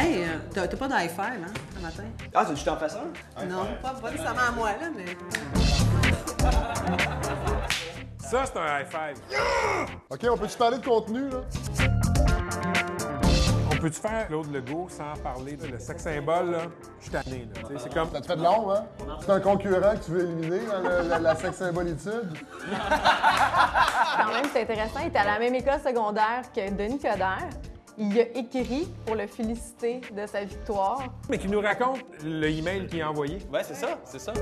Hey, euh, t'as t'as pas d'iPhone, hein, ce matin? Ah, tu t'en fasse un? Non, pas, pas nécessairement à moi, là, mais... Ça, c'est un high five. OK, on peut-tu parler de contenu, là? On peut-tu faire Claude Legault sans parler de le sex symbole, là? Je suis tanné, là. Tu sais, C'est comme. Ça te fait de l'ombre, hein? C'est un concurrent que tu veux éliminer dans le- la, la sex symbolitude? Quand même, c'est intéressant. Il était à la même école secondaire que Denis Coderre. Il a écrit pour le féliciter de sa victoire. Mais qui nous raconte le email qu'il a envoyé. Ouais, c'est ça, c'est ça.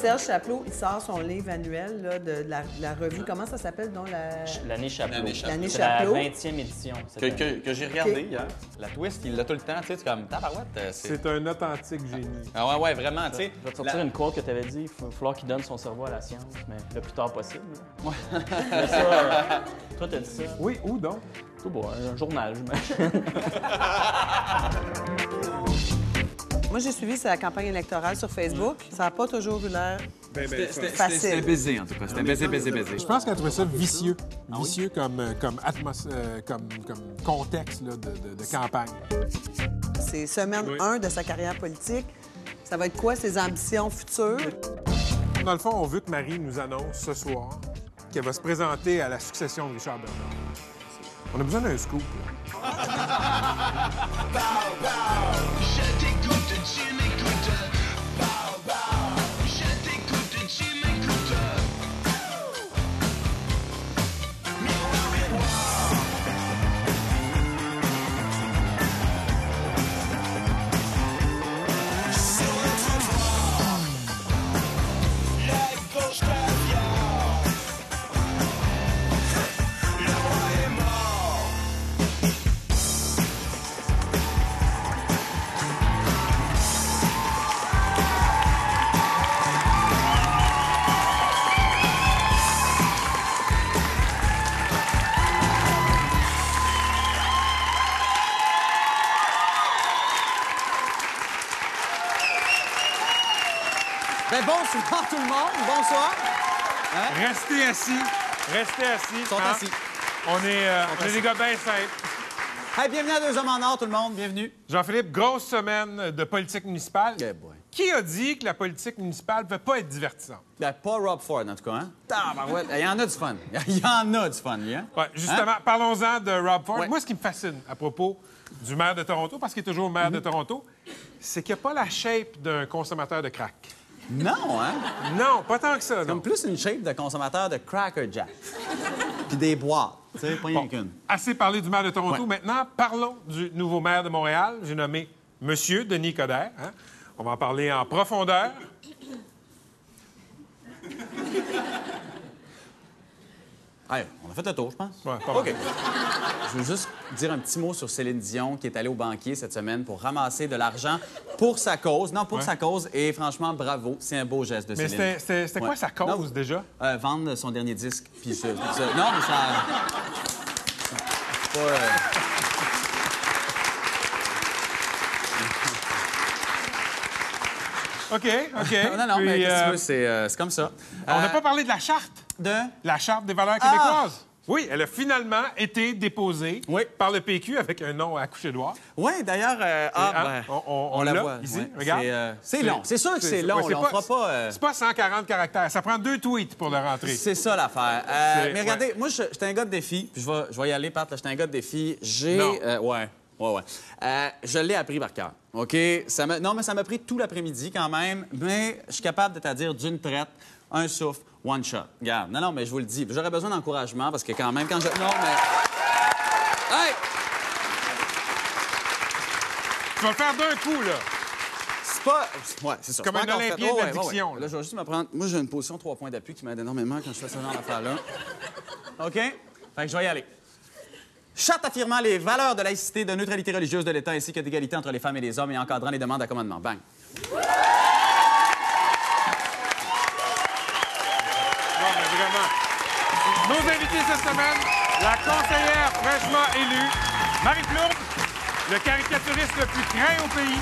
Serge Chaplot, il sort son livre annuel là, de la, la revue. Comment ça s'appelle, donc, la... L'année Chaplot. L'année Chaplot. La Chaplot. 20e édition. Que, année. que, que j'ai regardé hier. La twist, il l'a tout le temps, tu sais, c'est comme tabarouette. euh, c'est- un authentique génie. Ah ouais, ouais, vraiment, tu sais. Je vais te sortir la- une quote que tu avais dit. Il va falloir qu'il donne son cerveau à la science, mais le plus tard possible. Ouais. mais ça, euh, toi, t'as dit ça? Oui, où donc? Tout bon, un journal, j'imagine. Moi, j'ai suivi sa campagne électorale sur Facebook. Ça n'a pas toujours eu l'air facile. C'était baisé, en tout cas. C'était baisé, baisé, baisé. Je pense qu'elle trouvait ça vicieux. Vicieux comme, euh, comme, atmos- euh, comme, comme contexte là, de, de- de campagne. C'est semaine 1 de sa carrière politique. Ça va être quoi ses ambitions futures? Dans le fond, on veut que Marie nous annonce ce soir qu'elle va se présenter à la succession de Richard Bernard. On a besoin d'un scoop. là. Ben tout le monde, bonsoir. Restez assis. Restez assis. Sont hein. assis. On est, euh, on est des gars bien simples. Hey, bienvenue à Deux Hommes en Or, tout le monde, bienvenue. Jean-Philippe, grosse semaine de politique municipale. Qui a dit que la politique municipale ne peut pas être divertissante? Ben, pas Rob Ford, en tout cas, hein? Tabarouette, il y en a du fun. Il y en a du fun, lui, hein? Ouais, justement, parlons-en de Rob Ford. Ouais. Moi, ce qui me fascine à propos du maire de Toronto, parce qu'il est toujours maire Mhm. de Toronto, c'est qu'il n'a pas la shape d'un consommateur de crack. Non, hein? Non, pas tant que ça, non. Comme plus une shape de consommateur de Cracker Jack. Puis des boîtes, tu sais, pas rien qu'une. Assez parlé du maire de Toronto. Ouais. Maintenant, parlons du nouveau maire de Montréal. J'ai nommé Monsieur Denis Coderre. hein. On va en parler en profondeur. Hey, on a fait le tour, je pense. Ouais, pas. OK. Je veux juste dire un petit mot sur Céline Dion qui est allée au banquier cette semaine pour ramasser de l'argent pour sa cause. Non, pour Ouais. sa cause. Et franchement, bravo. C'est un beau geste de Mais Céline. c'était- c'était quoi Ouais. sa cause, Non, déjà? euh, vendre son dernier disque. Puis Non, mais ça. Pas, euh, OK, OK. Non, non, mais qu'est-ce que euh, c'est comme ça. On n'a pas parlé de la charte? De. La charte des valeurs Ah! québécoises. Oui, elle a finalement été déposée Oui. par le PQ avec un nom à coucher droit. Oui, d'ailleurs, euh, ah, hein, ben, on- on- on la voit. ici, ouais. regarde. C'est, euh, C'est long. C'est sûr que c'est long. ouais, fera pas. euh, C'est pas 140 caractères. Ça prend deux tweets pour le rentrer. C'est ça l'affaire. Euh, mais regardez, ouais. moi, je- j'étais un gars de défi, puis je vais, je vais y aller, Pat. là, J'étais un gars de défi. J'ai. Euh, ouais. Ouais, ouais. Euh, je l'ai appris par cœur. OK? Ça non, mais ça m'a pris tout l'après-midi quand même. Mais je suis capable de te dire d'une traite, un souffle, one shot. Regarde. Non, non, mais je vous le dis. J'aurais besoin d'encouragement parce que quand même, quand je. Non, mais. Hey! Tu vas le faire d'un coup, là. C'est pas. Ouais, c'est ça. Comme un. Olympien de Ouais, la ouais, ouais, diction, ouais. là. Je vais juste me prendre. Moi, j'ai une position trois points d'appui qui m'aide énormément quand je fais ce genre d'affaires-là. OK? Fait que je vais y aller. Charte affirmant les valeurs de laïcité, de neutralité religieuse de l'État ainsi que d'égalité entre les femmes et les hommes et encadrant les demandes à commandement. Bang. Non, mais vraiment. Cette semaine, la conseillère fraîchement élue, Marie Plourde, le caricaturiste le plus craint au pays,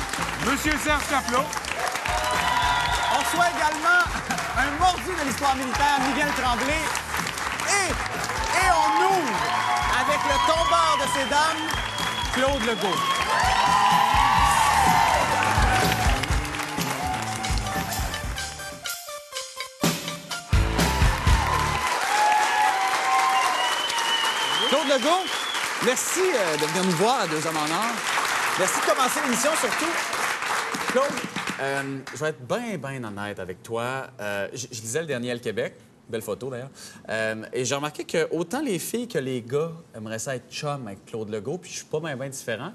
Monsieur Serge Chaplot, On reçoit également un mordu de l'histoire militaire, Miguel Tremblay. Et, et on ouvre avec le tombeur de messieurs, dames, Claude Legault. Legault, merci euh, de venir nous voir à Deux Hommes en Or. Merci de commencer l'émission surtout. Claude, euh, je vais être bien, bien honnête avec toi. Euh, je, lisais le dernier Le Québec. Belle photo, d'ailleurs. Euh, et j'ai remarqué que autant les filles que les gars aimeraient ça être chum avec Claude Legault, puis je suis pas bien, bien différent.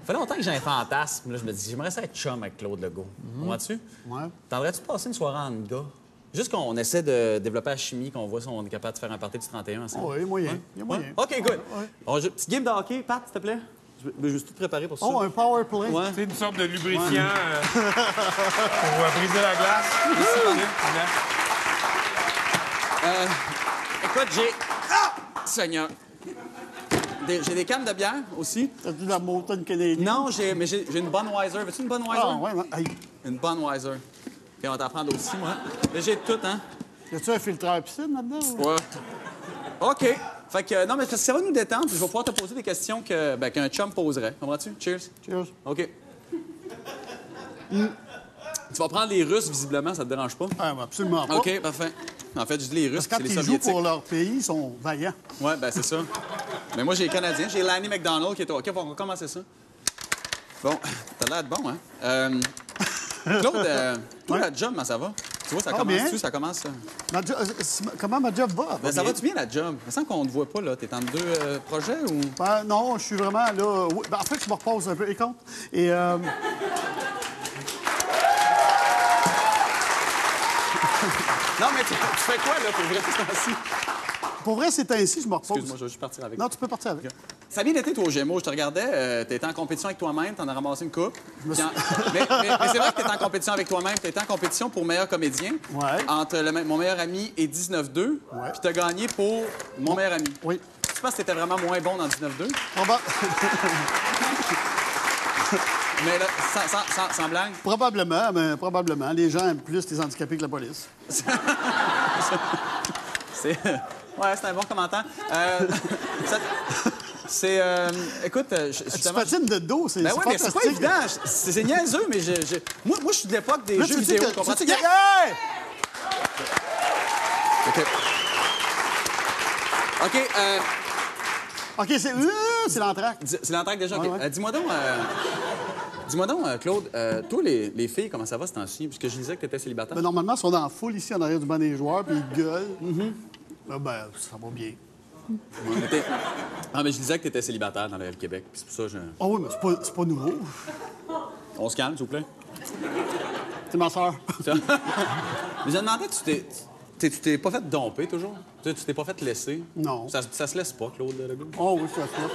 Ça fait longtemps que j'ai un fantasme. Là, je me dis, j'aimerais ça être chum avec Claude Legault. Comprends-tu? Ouais. Tendrais-tu passer une soirée en gars? Juste qu'on essaie de développer la chimie, qu'on voit si on est capable de faire un party du 31 ensemble. Oui, moyen. Il y a Ouais? moyen. OK, good. ouais. On joue- Petite game de hockey, Pat, s'il te plaît. Je vais je vais juste tout préparer pour ça. Oh, un power play. Ouais. C'est une sorte de lubrifiant euh, pour euh, briser la glace. Ici, là. Euh, écoute, j'ai. Ah! Seigneur. J'ai des cannes de bière aussi. T'as-tu la Mountain Canadian? Non, j'ai, mais j'ai une Budweiser. Veux-tu une Budweiser? Ah, ouais, Une OK, on va t'en prendre aussi, moi. Mais j'ai tout, hein? y a-tu un filtre à piscine là-dedans? ou? Ouais. OK. Fait que, non, mais ça va nous détendre, puis je vais pouvoir te poser des questions que, ben, qu'un chum poserait. Comprends-tu? Cheers. Cheers. OK. Hmm. Tu vas prendre les Russes, visiblement, ça te dérange pas? Ah, ben, absolument pas. OK, parfait. En fait, je dis les Russes, quand c'est les ils jouent Soviétiques. pour leur pays, ils sont vaillants. Ouais, ben c'est ça. Mais moi, j'ai les Canadiens. J'ai Lanny McDonald qui est. OK, on va commencer ça. Bon, t'as l'air de bon, hein? Euh, Claude, euh, toi, la job, comment ça va? Tu vois, ça Ah, commence tu ça commence... euh, Ma jo- euh, c'est- comment ma job va? Ben, ça va-tu bien, la job? Il me semble qu'on ne te voit pas, là. T'es en deux euh, projets ou... Ben, non, je suis vraiment là. oui, ben, en fait, je me repose un peu, et compte. Et euh, Non, mais tu, tu fais quoi, là, pour vrai, ce temps-ci? pour vrai, c'est ainsi, je me repose. Excuse-moi, je vais juste partir avec Non, tu peux partir avec. Ça a bien été, toi, au Gémeaux. Je te regardais, euh, t'étais en compétition avec toi-même, t'en as ramassé une coupe. En- mais mais- mais c'est vrai que t'étais en compétition avec toi-même. T'étais en compétition pour meilleur comédien. Ouais. Entre le mon meilleur ami et 19-2. Ouais. Puis t'as gagné pour mon meilleur ami. Oui. Tu penses que t'étais vraiment moins bon dans 19-2? Proba- Mais là, sans, sans- sans- sans blague, probablement, mais probablement. Les gens aiment plus les handicapés que la police. c'est... Ouais, c'est un bon commentaire. Euh, C'est... euh, Écoute, euh, je- Tu justement... patines de dos, c'est Ben c'est oui, mais c'est pas évident. C'est c'est niaiseux, mais je, je- Moi, moi, je suis de l'époque des Là, jeux tu vidéo. que- tu que- Hey! OK. OK, euh, OK, c'est euh, c'est c'est l'entraque déjà. OK. Ouais, ouais. Euh, dis-moi donc, euh, dis-moi donc, Claude, euh, toi, les, les filles, comment ça va ce temps-ci? Puisque je disais que tu étais célibataire. Ben, normalement, ils sont dans la foule ici en arrière du banc des joueurs, puis ils gueulent. Ah, ben, ça va bien. Ah, mais je disais que tu étais célibataire dans le Québec. Puis c'est pour ça que je... Ah oui, mais c'est pas, c'est pas nouveau. On se calme, s'il vous plaît. C'est ma soeur. Mais je me demandais, tu t'es... t'es- Tu t'es pas fait domper, toujours? Tu sais, tu t'es pas fait laisser? Non. Ça, ça se laisse pas, Claude Legault? Oh oui, ça se laisse.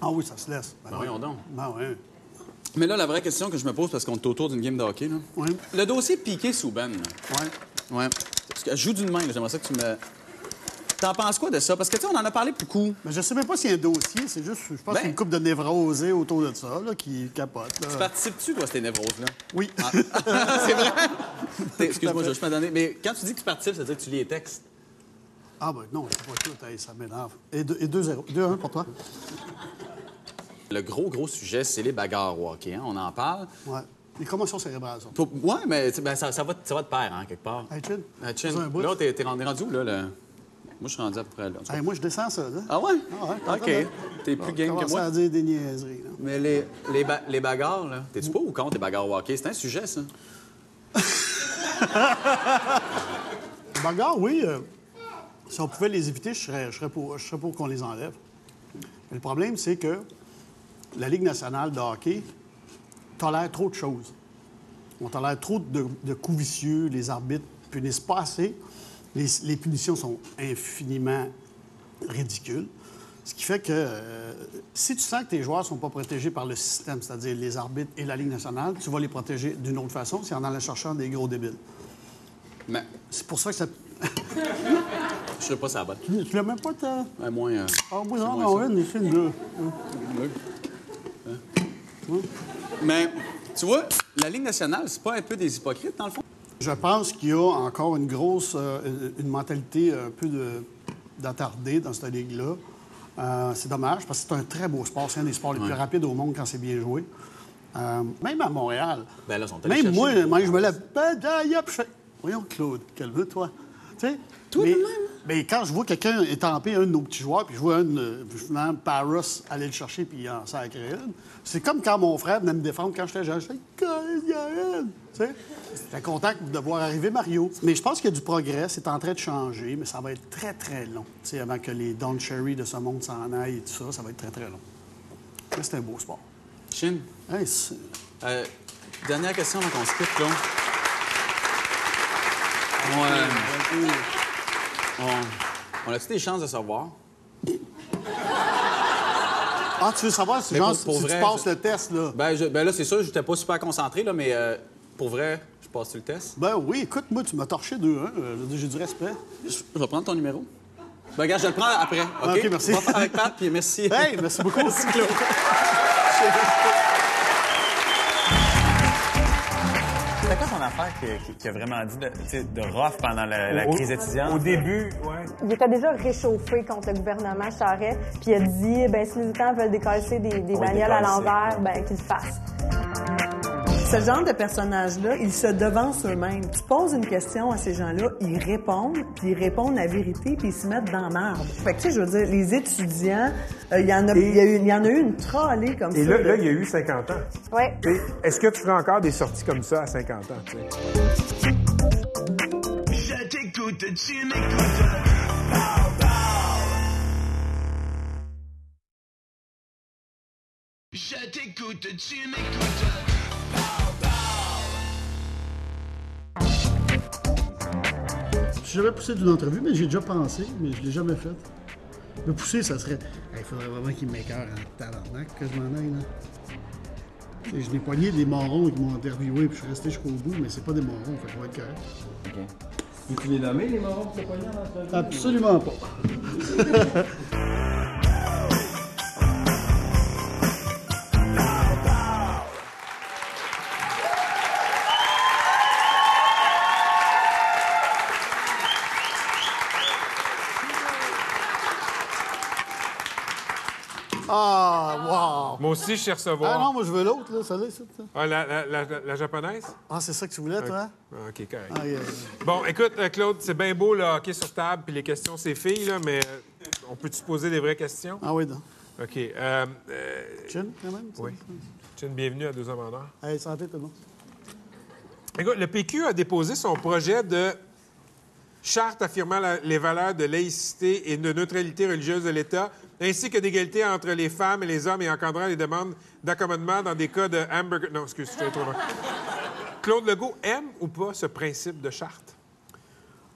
Ah oui, ça se laisse. Ben, Ben voyons donc. Ben oui. Mais là, la vraie question que je me pose, parce qu'on est autour d'une game de hockey, là. Oui. Le dossier Piqué-Souben, là. Ouais. Ouais. Parce que je joue d'une main, là. j'aimerais ça que tu me. T'en penses quoi de ça? Parce que, tu sais, on en a parlé beaucoup. Mais je sais même pas s'il y a un dossier, c'est juste, je pense, Ben- une coupe de névrosés autour de ça, là, qui capote. là. Tu participes-tu, toi, à ces névroses-là? Oui. C'est vrai? Excuse-moi, je vais donner. Mais quand tu dis que tu participes, ça veut dire que tu lis les textes. Ah ben non, c'est pas tout, hey, ça m'énerve. Et 2-0. 2-1 pour toi. Le gros, gros sujet, c'est les bagarres au hockey. hein. On en parle. Ouais. Les commotions cérébrales, ça. Ouais, mais ben, ça, ça va, ça va de pair, hein, quelque part. Hey, Chin. Ah, Chin. Là, t'es rendu, rendu où, là? le- Moi, je suis rendu à peu près là. Hey, moi, je descends ça, là. Ah ouais? Ah ouais, OK. T'es plus game que moi. à dire des niaiseries, là. Mais les, les, ba- les bagarres, là, t'es-tu pas ou contre les bagarres au hockey? C'est un sujet, ça. Bagarre, oui. euh, si on pouvait les éviter, je serais, je serais pour, je serais pour qu'on les enlève. Mais le problème, c'est que la Ligue nationale de hockey tolère trop de choses. On tolère trop de, de coups vicieux, les arbitres punissent pas assez, les, les punitions sont infiniment ridicules. Ce qui fait que euh, si tu sens que tes joueurs sont pas protégés par le système, c'est-à-dire les arbitres et la Ligue nationale, tu vas les protéger d'une autre façon, c'est en allant chercher des gros débiles. Mais C'est pour ça que ça. je sais pas ça va. Tu tu l'as même pas, ta. Ouais, moins. euh, Ah, oui, non, non, une. Hein? Mais, tu vois, la Ligue nationale, c'est pas un peu des hypocrites, dans le fond? Je pense qu'il y a encore une grosse. euh, une mentalité un peu de- d'attardé dans cette ligue-là. Euh, c'est dommage parce que c'est un très beau sport. C'est un des sports les plus rapides au monde quand c'est bien joué. Euh, même à Montréal. Ben là, sont même moi, moi, je me lève, ben, d'ailleurs, puis je fais, voyons, Claude, calme-toi. Tu sais? Toi, mais, de même? Mais quand je vois quelqu'un étamper un de nos petits joueurs, puis je vois un, finalement, Paris aller le chercher, puis il en sacré une, c'est comme quand mon frère venait me défendre quand j'étais jeune. Je! Tu sais? J'étais content de voir arriver Mario. Mais je pense qu'il y a du progrès, c'est en train de changer, mais ça va être très, très long. Tu sais, avant que les Don Cherry de ce monde s'en aillent et tout ça, ça va être très, très long. Mais c'est un beau sport. Chine, Hey, euh, dernière question avant qu'on se quitte. On, euh, on, on a-tu des chances de savoir? Ah, tu veux savoir si, Mais genre, pour- pour si vrai, tu passes je- le test, là? Ben, je- ben là, c'est sûr, j'étais pas super concentré, là, mais euh, pour vrai, je passe-tu le test? Ben oui, écoute, moi, tu m'as torché 2-1. euh, je veux dire, J'ai du respect. Je je vais prendre ton numéro. Ben, regarde, je le prends après. OK? OK, merci. On va faire avec Pat, puis merci. Hey, merci beaucoup. merci, Claude. qui, qui- qui a vraiment dit de, de rough pendant la, la crise étudiante? Au début, ouais. Il était déjà réchauffé contre le gouvernement Charest, puis il a dit ben, si les étudiants veulent décasser des, bagnoles à l'envers, ben, qu'ils le fassent. Ce genre de personnage-là, ils se devancent eux-mêmes. Tu poses une question à ces gens-là, ils répondent, puis ils répondent la vérité, puis ils se mettent dans marbre. Fait que, tu sais, je veux dire, les étudiants, euh, il y, en a- il y, a eu- il y en a eu une trollée comme Et ça. là, de- là, il y a eu 50 ans. Oui. Tu sais, Est-ce que tu ferais encore des sorties comme ça à 50 ans? tu sais? Je t'écoute, tu m'écoutes. Je t'écoute, tu m'écoutes. J'avais poussé d'une entrevue, mais j'ai déjà pensé, mais je l'ai jamais fait. Me pousser, ça serait. Il faudrait vraiment qu'il m'écœure en tabarnak que je m'en aille, là. Tu Je n'ai poigné des morons qui m'ont interviewé, puis je suis resté jusqu'au bout, mais c'est pas des morons, fait que je vais être correct. Peux-tu les nommer, les morons que t'as pognés en entrevue? Absolument pas. sais recevoir. Ah non, moi je veux l'autre, là, celle-là, c'est ça. Ah, la, la- la- la japonaise? Ah, c'est ça que tu voulais, toi? Ah, OK, correct. Ah, yeah. Bon, écoute, euh, Claude, c'est bien beau le hockey sur table puis les questions, c'est filles, là, mais euh, on peut-tu se poser des vraies questions? Ah oui, donc. OK. Euh, euh, Chin, quand même? oui. Une bienvenue à Deux hommes en or. Hey, santé, tout le monde. Écoute, le PQ a déposé son projet de charte affirmant la- les valeurs de laïcité et de neutralité religieuse de l'État, ainsi que d'égalité entre les femmes et les hommes et encadrant les demandes d'accommodement dans des cas de hamburger... Non, excuse, je trop loin. Claude Legault aime ou pas ce principe de charte?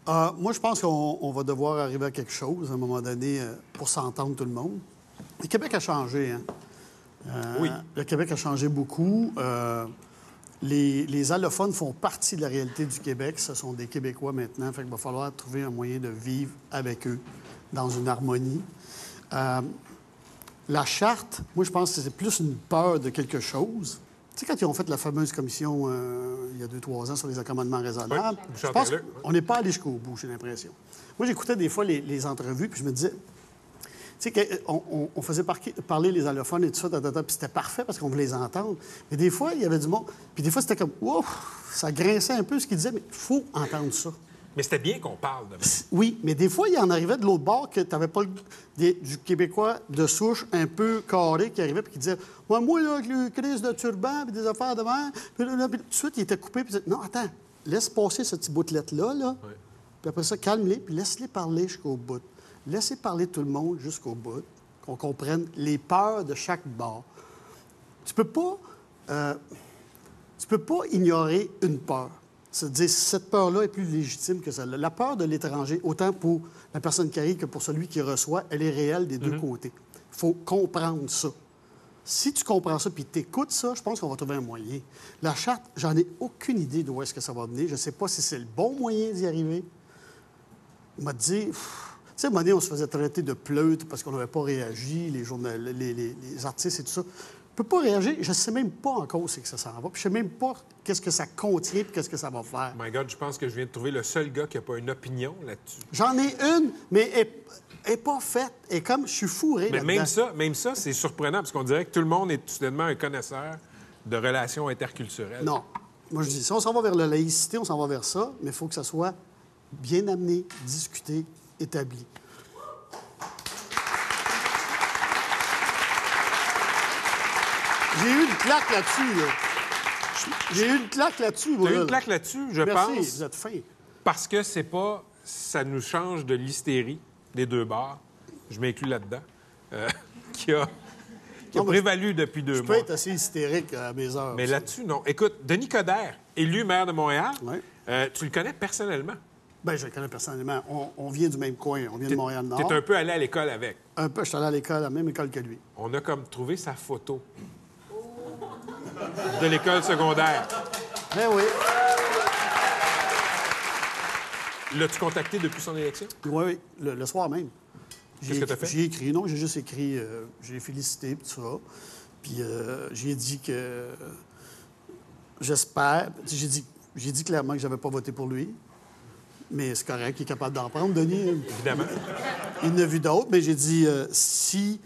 Euh, moi, je pense qu'on on va devoir arriver à quelque chose à un moment donné euh, pour s'entendre tout le monde. Le Québec a changé, hein? Euh, Oui. Le Québec a changé beaucoup. Les, les allophones font partie de la réalité du Québec. Ce sont des Québécois maintenant. Fait qu'il va falloir trouver un moyen de vivre avec eux dans une harmonie. Euh, la charte, moi, je pense que c'est plus une peur de quelque chose. Tu sais, quand ils ont fait la fameuse commission euh, il y a deux, trois ans sur les accommodements raisonnables, Oui, je pense qu'on n'est pas allé jusqu'au bout, j'ai l'impression. Moi, j'écoutais des fois les, les entrevues, puis je me disais, tu sais, qu'on- on, on faisait parler les allophones et tout ça, puis c'était parfait parce qu'on voulait les entendre. Mais des fois, il y avait du monde. Puis des fois, c'était comme, ouf, ça grinçait un peu ce qu'ils disaient, mais il faut entendre ça. Mais c'était bien qu'on parle de Oui, mais des fois, il en arrivait de l'autre bord que tu n'avais pas le- des- du Québécois de souche un peu carré qui arrivait puis qui disait Moi, moi, là, avec le crise de turban puis des affaires de verre. Puis là, là, puis tout de suite, il était coupé. Puis il disait Non, attends, laisse passer ce petit boutlet-là. Là. Puis après ça, calme-les puis laisse-les parler jusqu'au bout. Laissez parler tout le monde jusqu'au bout, qu'on comprenne les peurs de chaque bord. Tu peux pas. euh, tu peux pas ignorer une peur. C'est-à-dire, cette peur-là est plus légitime que celle-là. La peur de l'étranger, autant pour la personne qui arrive que pour celui qui reçoit, elle est réelle des deux côtés. Il faut comprendre ça. Si tu comprends ça puis tu écoutes ça, je pense qu'on va trouver un moyen. La charte, j'en ai aucune idée d'où est-ce que ça va venir. Je ne sais pas si c'est le bon moyen d'y arriver. Il m'a dit, pff, sais, à un moment donné, on se faisait traiter de pleutre parce qu'on n'avait pas réagi, les, journal- les, les- les artistes et tout ça. On ne peut pas réagir. Je ne sais même pas encore c'est que ça s'en va. Puis je ne sais même pas qu'est-ce que ça contient et qu'est-ce que ça va faire. My God, je pense que je viens de trouver le seul gars qui n'a pas une opinion là-dessus. J'en ai une, mais elle, n'est pas faite. Et comme je suis fourré Mais même ça, même ça, c'est surprenant parce qu'on dirait que tout le monde est soudainement un connaisseur de relations interculturelles. Non. Moi, je dis, si on s'en va vers la laïcité, on s'en va vers ça, mais il faut que ça soit bien amené, discuté, établi. J'ai eu une claque là-dessus. là. J'ai eu une claque là-dessus. as eu une claque là-dessus, je Merci, pense, vous êtes fin. parce que c'est pas. Ça nous change de l'hystérie des deux bars. Je m'inclus là-dedans. euh, qui a, qui a Non, prévalu depuis deux Je peux mois. être assez hystérique à mes heures. Mais là-dessus, non. Écoute, Denis Coderre, élu maire de Montréal, euh, tu le connais personnellement. Ben, je le connais personnellement. On, on vient du même coin. On vient de Tu Montréal-Nord. es un peu allé à l'école avec. Un peu, je suis allé à l'école, à la même école que lui. On a comme trouvé sa photo de l'école secondaire. Ben oui. L'as-tu contacté depuis son élection? Oui, oui, le, le soir même. J'ai Qu'est-ce que t'as écrit- fait? J'ai écrit, non, j'ai juste écrit, euh, j'ai félicité, puis tout ça. Puis euh, j'ai dit que euh, j'espère, j'ai dit, dit clairement que j'avais pas voté pour lui, mais c'est correct, il est capable d'en prendre, Denis. Évidemment. Il en a vu d'autres, mais j'ai dit, euh, si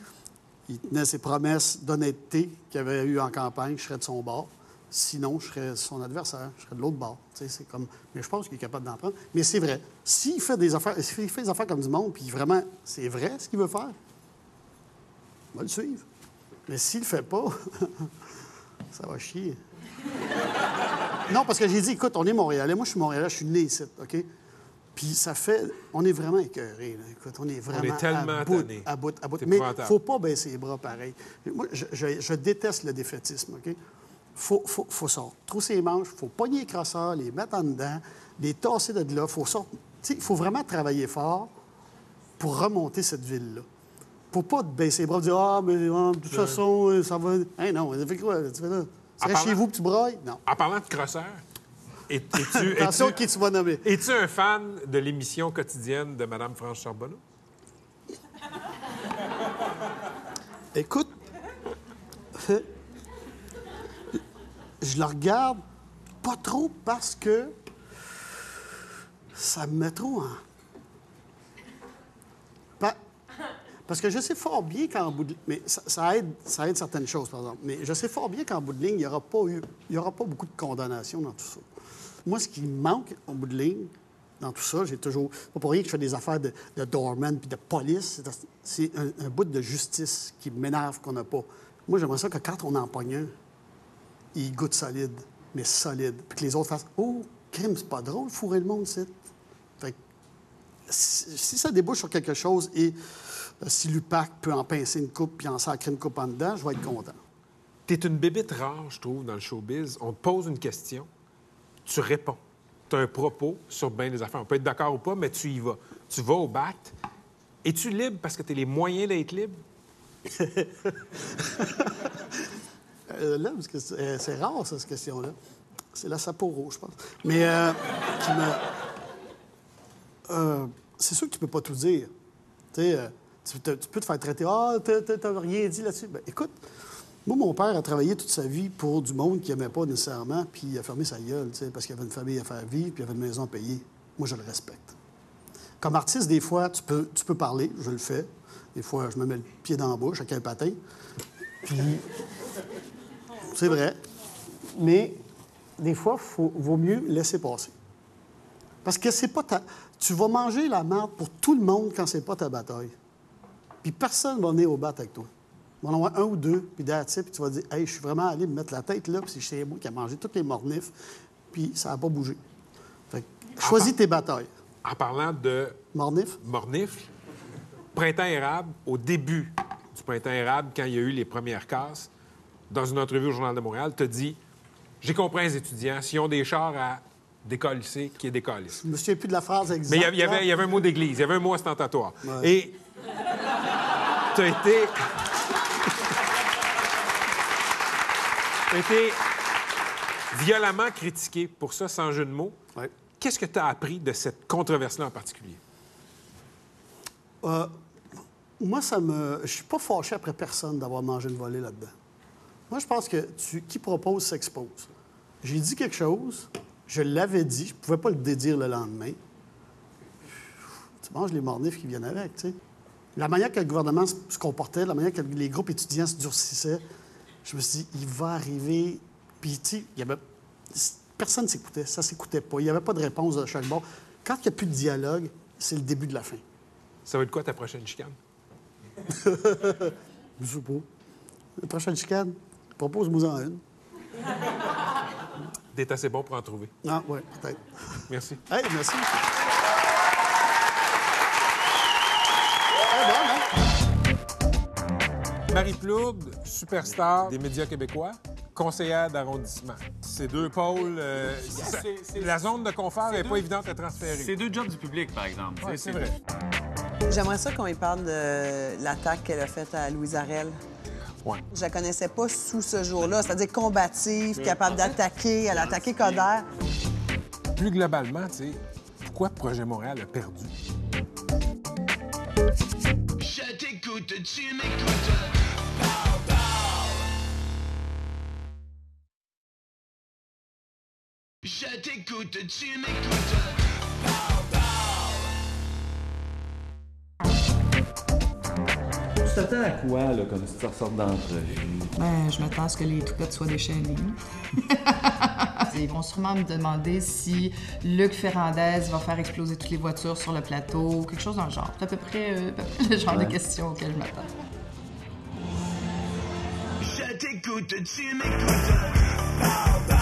il tenait ses promesses d'honnêteté qu'il avait eues en campagne, je serais de son bord. Sinon, je serais son adversaire, je serais de l'autre bord. Tu sais, c'est comme... Mais je pense qu'il est capable d'en prendre. Mais c'est vrai. S'il fait des affaires, s'il fait des affaires comme du monde, puis vraiment, c'est vrai ce qu'il veut faire, on va le suivre. Mais s'il le fait pas, ça va chier. non, parce que j'ai dit, écoute, on est Montréalais. Moi, je suis Montréalais, je suis né ici, OK? Puis ça fait... On est vraiment écœurés, là. Écoute, on est vraiment tellement à bout, à bout, à bout. C'est Mais épouvantable. faut pas baisser les bras pareil. Moi, je, je- je déteste le défaitisme, OK? Faut, faut, faut sortir. Trousser les manches, faut pogner les crosseurs, les mettre en dedans, les tasser de là. Faut sortir. Il faut vraiment travailler fort pour remonter cette ville-là. Faut pas te baisser les bras et dire Ah, mais ah, de toute façon, ça va. Hein, non, ça fait quoi? Tu fais là? Parlant- chez vous puis tu brailles? Non. En parlant de crosseur, es- es-tu Attention es-tu- qui tu vas nommer. es-tu un fan de l'émission quotidienne de Mme France Charbonneau? Écoute, je la regarde pas trop parce que ça me met trop en. Pa- Parce que je sais fort bien qu'en bout de mais ça, ça aide, ça aide certaines choses, par exemple. Mais je sais fort bien qu'en bout de ligne, il n'y aura, pas eu- il y aura pas beaucoup de condamnation dans tout ça. Moi, ce qui me manque en bout de ligne, dans tout ça, j'ai toujours. Pas pour rien que je fais des affaires de, de doorman puis de police. c'est- un, bout de justice qui m'énerve qu'on n'a pas. Moi, j'aimerais ça que quand on en pogne un, il goûte solide, mais solide. Puis que les autres fassent Oh, crime, c'est pas drôle, fourrer le monde, c'est. Fait que si, si ça débouche sur quelque chose et euh, si l'UPAC peut en pincer une coupe puis en sacrer une coupe en dedans, je vais être content. T'es une bébite rare, je trouve, dans le showbiz. On te pose une question, tu réponds. Tu as un propos sur bien des affaires. On peut être d'accord ou pas, mais tu y vas. Tu vas au bat. Es-tu libre parce que tu as les moyens d'être libre? Euh, là, parce que c'est euh, c'est rare, ça, cette question-là. C'est la Sapporo, je pense. Mais euh. Euh, c'est sûr que tu peux pas tout dire. Tu peux te faire traiter « Ah, t'as t'as rien dit là-dessus. Ben, écoute, moi, mon père a travaillé toute sa vie pour du monde qu'il n'aimait pas nécessairement, puis il a fermé sa gueule, parce qu'il avait une famille à faire vivre, puis il avait une maison à payer. Moi, je le respecte. Comme artiste, des fois, tu peux, tu peux parler, je le fais. Des fois, je me mets le pied dans la bouche avec un patin. Puis, c'est vrai. Mais des fois, il vaut mieux laisser passer. Parce que c'est pas ta... Tu vas manger la merde pour tout le monde quand c'est pas ta bataille. Puis personne va venir au bat avec toi. Il va en avoir un ou deux, puis it, puis tu vas dire Hey, je suis vraiment allé me mettre la tête là, puis c'est chez moi qui a mangé toutes les mornifs, puis ça n'a pas bougé. Fait que choisis tes batailles. En parlant de Mornif? Mornifle, Printemps érable, au début du Printemps érable, quand il y a eu les premières casses, dans une entrevue au Journal de Montréal, tu dit J'ai compris les étudiants, s'ils ont des chars à décolisser, qui est décollissent. Je me souviens plus de la phrase exacte. Mais il y avait- il y, avait, là. il y avait un mot d'église, il y avait un mot ostentatoire. Ouais. Et tu as été. Tu été violemment critiqué pour ça, sans jeu de mots. Qu'est-ce que tu as appris de cette controverse-là en particulier? Euh, moi, ça me. Je suis pas fâché après personne d'avoir mangé une volée là-dedans. Moi, je pense que tu... qui propose s'expose. J'ai dit quelque chose, je l'avais dit, je pouvais pas le dédire le lendemain. Tu manges les mornifs qui viennent avec, tu sais. la manière que le gouvernement se comportait, la manière que les groupes étudiants se durcissaient, je me suis dit, il va arriver. Puis, tu sais, il y avait... personne ne s'écoutait. Ça ne s'écoutait pas. Il n'y avait pas de réponse de chaque bord. Quand il n'y a plus de dialogue, c'est le début de la fin. Ça va être quoi ta prochaine chicane? Je sais pas. La prochaine chicane, propose-moi en une. T'es assez bon pour en trouver. Ah, ouais, peut-être. Merci. Hey, merci. Marie Plourde, superstar des médias québécois, conseillère d'arrondissement. Ces deux pôles, euh, ça- c'est- c'est- la zone de confort n'est pas évidente à transférer. C'est deux jobs du public, par exemple. Ouais, c'est vrai. J'aimerais ça qu'on y parle de l'attaque qu'elle a faite à Louise Arel. Ouais. Je la connaissais pas sous ce jour-là, c'est-à-dire combative, capable d'attaquer, elle a attaqué Coder. Plus globalement, tu sais, pourquoi Projet Montréal a perdu? Je t'écoute, tu m'écoutes. Je t'écoute, tu m'écoutes. Tu t'attends à quoi, là, comme sorte d'entrevue? Ben, je m'attends à ce que les toupettes soient déchaînées. Ils vont sûrement me demander si Luc Ferrandez va faire exploser toutes les voitures sur le plateau, ou quelque chose dans le genre. C'est à peu près, euh, à peu près le genre de questions auxquelles je m'attends. Je t'écoute, tu m'écoutes.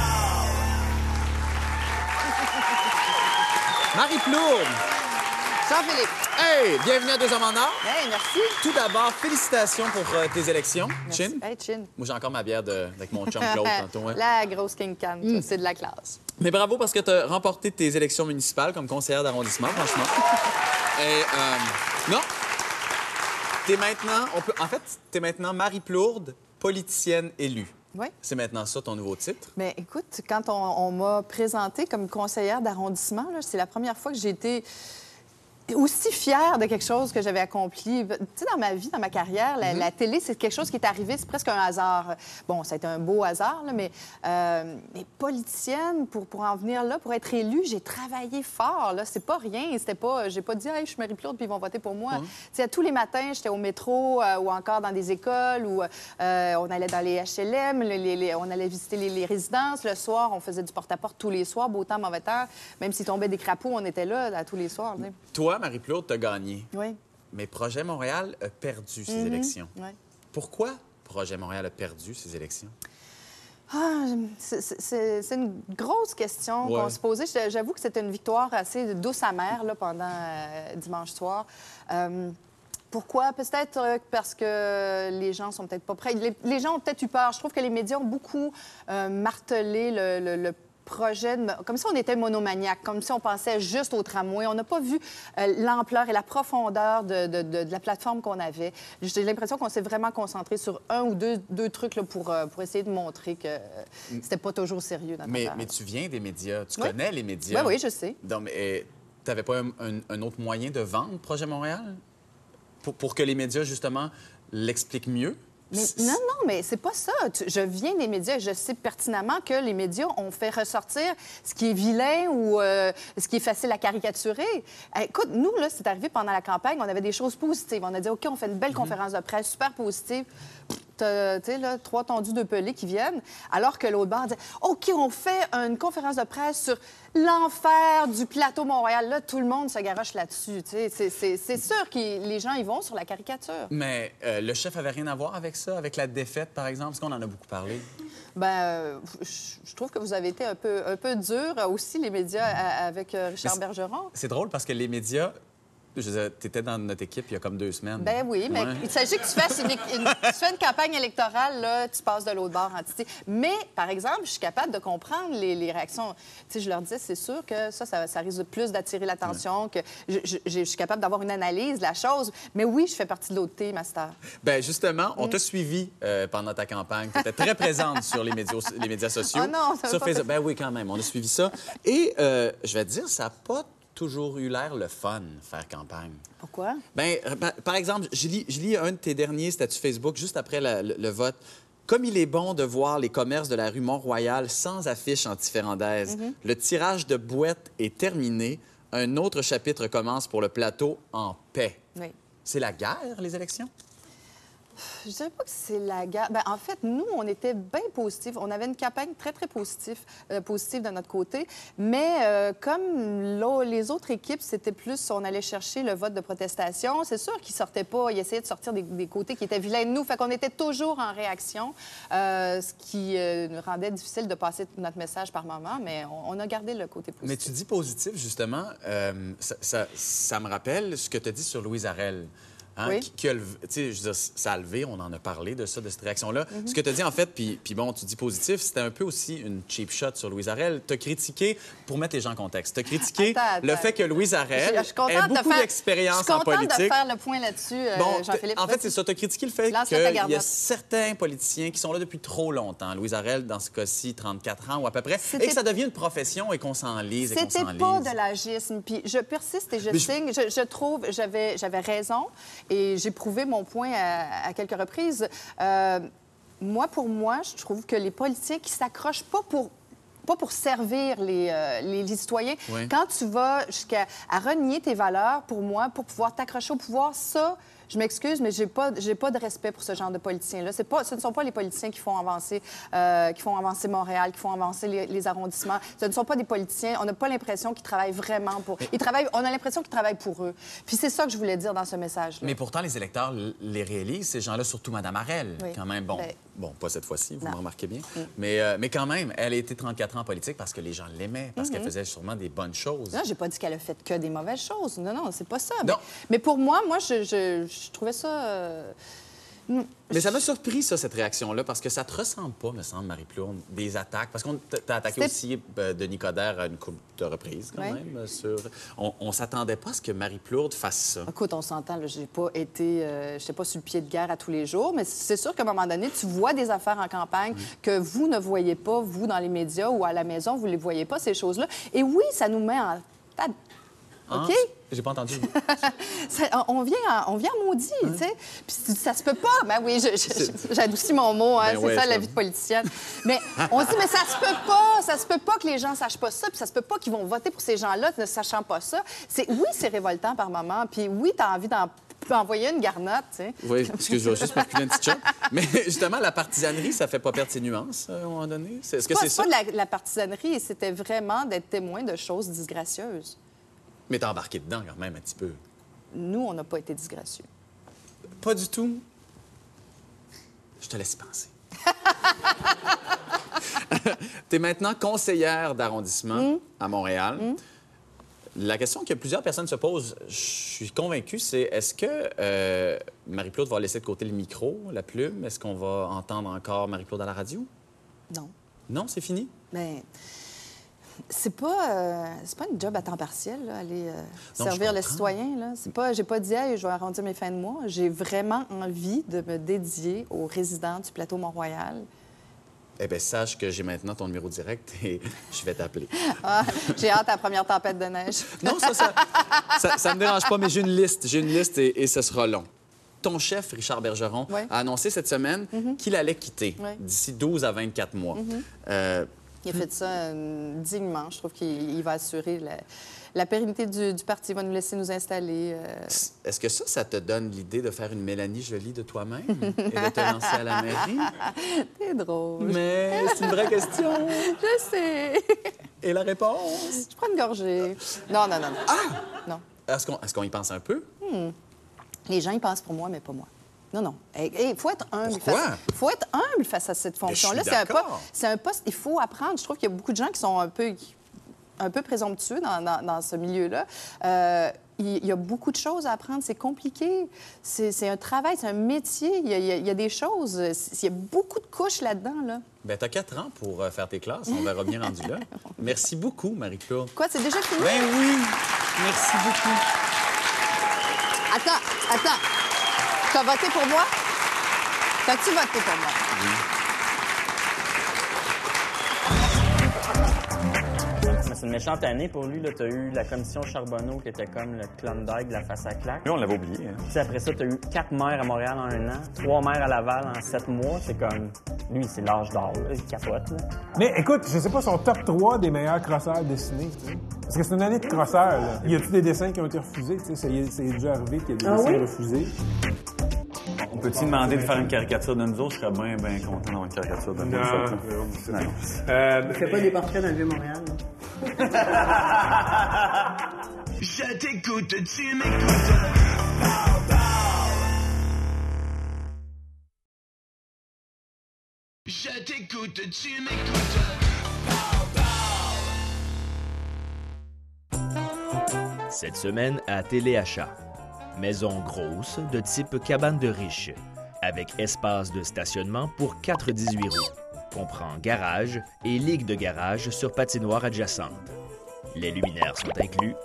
Marie Plourde! Jean-Philippe. Hey! Bienvenue à Deux Hommes en Or. Hey, merci. Tout d'abord, félicitations pour euh, tes élections. Merci. Chin? Hey, chin. Moi, j'ai encore ma bière de- avec mon chum Claude tantôt. hein. La grosse King Can, ça, c'est de la classe. Mais bravo parce que tu as remporté tes élections municipales comme conseillère d'arrondissement, franchement. Et, euh, non. T'es maintenant, on peut, en fait, t'es maintenant Marie Plourde, politicienne élue. Oui. C'est maintenant ça ton nouveau titre? Mais écoute, quand on, on m'a présentée comme conseillère d'arrondissement, c'est la première fois que j'ai été aussi fière de quelque chose que j'avais accompli. Tu sais, dans ma vie, dans ma carrière, la, la télé, c'est quelque chose qui est arrivé, c'est presque un hasard. Bon, ça a été un beau hasard, là, mais, euh, mais politicienne, pour, pour en venir là, pour être élue, j'ai travaillé fort. Là, c'est pas rien. C'était pas, j'ai pas dit, hey, je suis Marie Plourde, puis ils vont voter pour moi. Tu sais, tous les matins, j'étais au métro euh, ou encore dans des écoles où euh, on allait dans les HLM, les- les- les- on allait visiter les, résidences. Le soir, on faisait du porte-à-porte tous les soirs, beau temps, mauvais temps. Même s'il tombait des crapauds, on était là, là, tous les soirs. Toi, Marie Plourde, t'as gagné. Oui. Mais Projet Montréal a perdu ses élections. Ouais. Pourquoi Projet Montréal a perdu ses élections? Ah, c'est- une grosse question Ouais. qu'on se posait. J'avoue que c'était une victoire assez douce amère là, pendant euh, dimanche soir. Euh, pourquoi? Peut-être euh, parce que les gens sont peut-être pas prêts. Les, les gens ont peut-être eu peur. Je trouve que les médias ont beaucoup euh, martelé le, le- le projet, de- comme si on était monomaniaque, comme si on pensait juste au tramway. On n'a pas vu euh, l'ampleur et la profondeur de, de- de- de la plateforme qu'on avait. J'ai l'impression qu'on s'est vraiment concentré sur un ou deux, deux trucs là, pour, euh, pour essayer de montrer que euh, c'était pas toujours sérieux. Notre Mais, mais tu viens des médias, tu Oui. connais les médias. Oui, oui, je sais. Donc, mais tu n'avais pas un, un- un autre moyen de vendre Projet Montréal? Pour, pour que les médias, justement, l'expliquent mieux? Mais non, non, mais c'est pas ça. Je viens des médias et je sais pertinemment que les médias ont fait ressortir ce qui est vilain ou euh, ce qui est facile à caricaturer. Eh, Écoute, nous, là, c'est arrivé pendant la campagne, on avait des choses positives. On a dit, OK, on fait une belle conférence de presse super positive. Là, trois tondus de pelés qui viennent, alors que l'autre bord dit OK, on fait une conférence de presse sur l'enfer du plateau Montréal. Là, tout le monde se garoche là-dessus. C'est- sûr que les gens y vont sur la caricature. Mais euh, le chef avait rien à voir avec ça, avec la défaite, par exemple? Parce qu'on en a beaucoup parlé. Ben, euh, je trouve que vous avez été un peu, un peu dur aussi, les médias, avec euh, Richard Bergeron. C'est drôle parce que les médias, dire, t'étais dans notre équipe il y a comme deux semaines. Ben oui, mais Ouais. il s'agit que tu fasses une, une- tu fais une campagne électorale, là, tu passes de l'autre bord. Mais, par exemple, je suis capable de comprendre les, les réactions. Tu sais, je leur disais, c'est sûr que ça, ça, ça risque plus d'attirer l'attention, que je, je- je suis capable d'avoir une analyse de la chose. Mais oui, je fais partie de l'autre team, Master. Ben justement, Mm. on t'a suivi euh, pendant ta campagne. Tu étais très présente sur les médias, les médias sociaux. Oh non, ça Sur pas Facebook. Ben oui, quand même, on a suivi ça. Et euh, je vais te dire, ça n'a pas toujours eu l'air le fun, faire campagne. Pourquoi? Ben, euh, par, exemple, je lis, je lis un de tes derniers statuts Facebook juste après la- le, le vote. Comme il est bon de voir les commerces de la rue Mont-Royal sans affiches anti-férandaises. Mm-hmm. Le tirage de boîtes est terminé. Un autre chapitre commence pour le plateau en paix. Oui. C'est la guerre, les élections? Je dirais pas que c'est la guerre. Ben, en fait, nous, on était bien positifs. On avait une campagne très, très positive, euh, positive de notre côté. Mais euh, comme les autres équipes, c'était plus, on allait chercher le vote de protestation. C'est sûr qu'ils sortaient pas. Ils essayaient de sortir des, côtés qui étaient vilains de nous. Fait qu'on était toujours en réaction, euh, ce qui nous rendait difficile de passer notre message par moment. Mais on, a gardé le côté positif. Mais tu dis positif, justement. ça, ça- ça me rappelle ce que tu as dit sur Louise Arel. Hein, Oui. qui, qui a je dire, ça a levé, on en a parlé de ça, de cette réaction-là. Mhm. Ce que tu as dit, en fait, puis, bon, tu dis positif, c'était un peu aussi une cheap shot sur Louise Arel. Tu as critiqué, pour mettre les gens en contexte, tu as critiqué Attends, le fait que Louise Arel ait beaucoup d'expérience Je suis en contente politique. de faire le point là-dessus, euh, Bon, Jean-Philippe. en fait, c'est ça. Tu as critiqué le fait qu'il y a certains politiciens qui sont là depuis trop longtemps. Louise Arel, dans ce cas-ci, 34 ans ou à peu près, et que ça devient une profession et qu'on s'enlise C'était pas de l'agisme. Puis je persiste et je signe. Je, je trouve, j'avais raison et j'ai prouvé mon point à, à quelques reprises. Euh, moi, pour moi, je trouve que les politiciens qui s'accrochent pas pour pas pour servir les, euh, les, les citoyens. Oui. Quand tu vas jusqu'à renier tes valeurs, pour moi, pour pouvoir t'accrocher au pouvoir, ça, je m'excuse, mais j'ai pas, j'ai pas de respect pour ce genre de politiciens-là. C'est pas, ce ne sont pas les politiciens qui font avancer, euh, qui font avancer Montréal, qui font avancer les, les arrondissements. Ce ne sont pas des politiciens. On n'a pas l'impression qu'ils travaillent vraiment pour. Ils travaillent. On a l'impression qu'ils travaillent pour eux. Puis c'est ça que je voulais dire dans ce message-là. Mais pourtant, les électeurs les réalisent, ces gens-là, surtout Mme Arel, Oui. quand même. Bon, Ben- bon pas cette fois-ci, vous me remarquez bien. Mais, euh, mais quand même, elle a été 34 ans en politique parce que les gens l'aimaient, parce qu'elle Mhm. faisait sûrement des bonnes choses. Non, j'ai pas dit qu'elle a fait que des mauvaises choses. Non, non, c'est pas ça. Non. Mais, mais pour moi, moi, je, je- je trouvais ça. euh, mm, Mais ça m'a surpris, ça, cette réaction-là, parce que ça te ressemble pas, me semble, Marie-Plourde, des attaques. Parce qu'on t'a attaqué aussi euh, Denis Coderre à une couple de reprises, quand Ouais. même. euh, Sur... On, on s'attendait pas à ce que Marie-Plourde fasse ça. Écoute, on s'entend, j'ai pas été, euh, j'étais pas sur le pied de guerre à tous les jours, mais c'est sûr qu'à un moment donné, tu vois des affaires en campagne que vous ne voyez pas, vous, dans les médias ou à la maison, vous les voyez pas, ces choses-là. Et oui, ça nous met en... Hein? OK? J'ai pas entendu. Ça- on vient, en- on vient en maudit, tu sais. Puis ça se peut pas. Ben oui, j'adoucis mon mot, hein, Ben c'est ouais, ça, ça. la vie de politicienne. Mais on se dit, mais ça se peut pas, ça se peut pas que les gens sachent pas ça, puis ça se peut pas qu'ils vont voter pour ces gens-là ne sachant pas ça. C'est oui, c'est révoltant par moment, puis oui, tu as envie d'en envoyer une garnotte, tu sais. Oui, excuse, je vais juste marquer un petit chat. Mais justement, la partisanerie, ça fait pas perdre ses nuances, euh, à un moment donné? C'est- Est-ce que c'est ça? pas de la, la partisanerie, c'était vraiment d'être témoin de choses disgracieuses. Mais t'es embarqué dedans quand même un petit peu. Nous, on n'a pas été disgracieux. Pas du tout. Je te laisse y penser. tu es maintenant conseillère d'arrondissement à Montréal. La question que plusieurs personnes se posent, je suis convaincu, c'est est-ce que euh, Marie-Claude va laisser de côté le micro, la plume? Est-ce qu'on va entendre encore Marie-Claude à la radio? Non. Non, c'est fini? Mais c'est pas euh, c'est pas une job à temps partiel là, aller euh, Non, servir le citoyen là. C'est pas j'ai pas dit hey, je vais arrondir mes fins de mois. J'ai vraiment envie de me dédier aux résidents du plateau Mont-Royal. Eh bien, sache que j'ai maintenant ton numéro direct et je vais t'appeler. Ah, j'ai hâte à la première tempête de neige. Non, ça, ça, ça, ça me dérange pas, mais j'ai une liste. J'ai une liste et, et ce sera long. Ton chef, Richard Bergeron, a annoncé cette semaine qu'il allait quitter d'ici 12 à 24 mois. Mhm. Euh, Il a fait ça euh, dignement. Je trouve qu'il il va assurer la, la pérennité du, du parti. Il va nous laisser nous installer. euh, Est-ce que ça, ça te donne l'idée de faire une Mélanie Jolie de toi-même et de te lancer à la mairie? T'es drôle. Mais c'est une vraie question. Je sais. Et la réponse? Je prends une gorgée. Non, non, non. Ah! Non. Est-ce qu'on qu'on y pense un peu? Hmm. Les gens, ils pensent pour moi, mais pas moi. Non, non. Il faut être humble. Pourquoi? face- faut être humble face à cette fonction-là. C'est un, poste, il faut apprendre. Je trouve qu'il y a beaucoup de gens qui sont un peu, un peu présomptueux dans, dans- dans ce milieu-là. Euh, il y a beaucoup de choses à apprendre. C'est compliqué. C'est un travail, c'est un métier. Il y a, il y des choses. Il y a beaucoup de couches là-dedans. Là. Ben, t'as 4 ans pour euh, faire tes classes. On verra bien rendu là. Merci beaucoup, Marie-Claude. Quoi, c'est déjà fini? Ben oui! Merci beaucoup. Attends, attends. T'as voté pour moi? T'as-tu voté pour moi? C'est une méchante année pour lui. Tu as eu la commission Charbonneau qui était comme le Klondike de la face à claque. Lui, on l'avait oublié. hein. Puis après ça, tu as eu quatre maires à Montréal en un an, trois maires à Laval en sept mois. C'est comme. Lui, c'est l'âge d'or, là. il capote. Là. Mais écoute, je sais pas son top 3 des meilleurs crosseurs dessinés. tu sais. Parce que c'est une année de crosseurs. Là. Y a-tu des dessins qui ont été refusés? tu sais? C'est c'est déjà arrivé qu'il y a des Ah dessins oui? refusés. On peut-tu demander de faire une caricature de nous autres? Je serais bien, bien content d'avoir une caricature de nous autres. non, c'est Non. Euh, Fais pas des portraits dans le Vieux-Montréal. Je t'écoute, tu m'écoutes. Je t'écoute, tu m'écoutes. Cette semaine à Téléachat. Maison grosse de type cabane de riche, avec espace de stationnement pour 4-18 roues. Comprend garage et ligue de garage sur patinoire adjacente. Les luminaires sont inclus,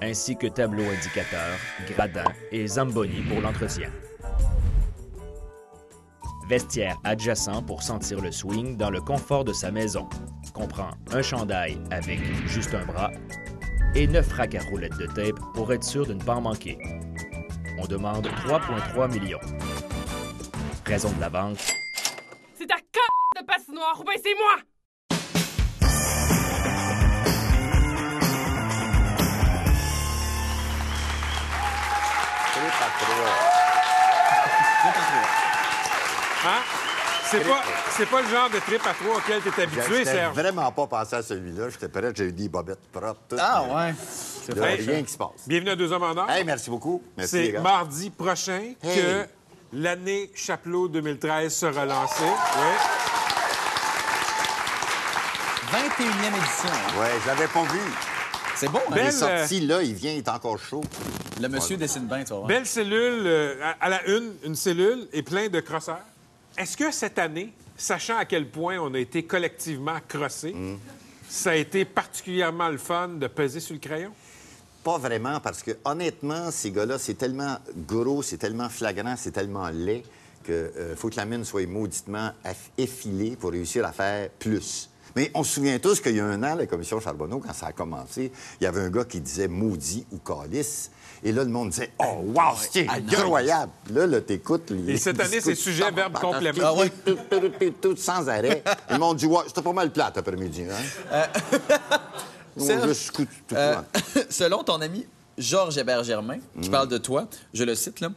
ainsi que tableau indicateur, gradin et zamboni pour l'entretien. Vestiaire adjacent pour sentir le swing dans le confort de sa maison. Comprend un chandail avec juste un bras et 9 racks à roulettes de tape pour être sûr de ne pas en manquer. On demande 3,3 millions. Raison de la vente, c'est moi! hein? C'est pas, c'est pas le genre de trip à trois auquel t'es habitué, Serge. vraiment pas pensé à celui-là. J'étais prêt, j'ai eu des bobettes propres. tout. Ah ouais. Il y a Hey, rien qui se passe. Bienvenue à Deux Hommes en Or. Hey, merci beaucoup. C'est mardi prochain Hey. que l'année Chapelot 2013 sera lancée. Oui. 21e édition. hein. Ouais, je l'avais pas vu. C'est bon, hein? Il est Belle, sorti là, il vient, il est encore chaud. Le monsieur dessine bien, tu vois. Belle cellule, euh, à, la une, une cellule et plein de crosseurs. Est-ce que cette année, sachant à quel point on a été collectivement crossés, Mm. ça a été particulièrement le fun de peser sur le crayon? Pas vraiment, parce que honnêtement, ces gars-là, c'est tellement gros, c'est tellement flagrant, c'est tellement laid que euh, faut que la mine soit mauditement effilée pour réussir à faire plus. Mais on se souvient tous qu'il y a un an, la commission Charbonneau, quand ça a commencé, il y avait un gars qui disait maudit ou calice. Et là, le monde disait Oh, wow, c'est incroyable! Là, là, t'écoutes. Et cette année, c'est sujet, verbe, complément. Ah ouais. Tout, tout, tout, tout, sans arrêt. Ils m'ont dit Ouais, c'était pas mal plate après-midi. Hein? Euh, plate. selon ton ami Georges Hébert-Germain, qui Mm. parle de toi, je le cite là,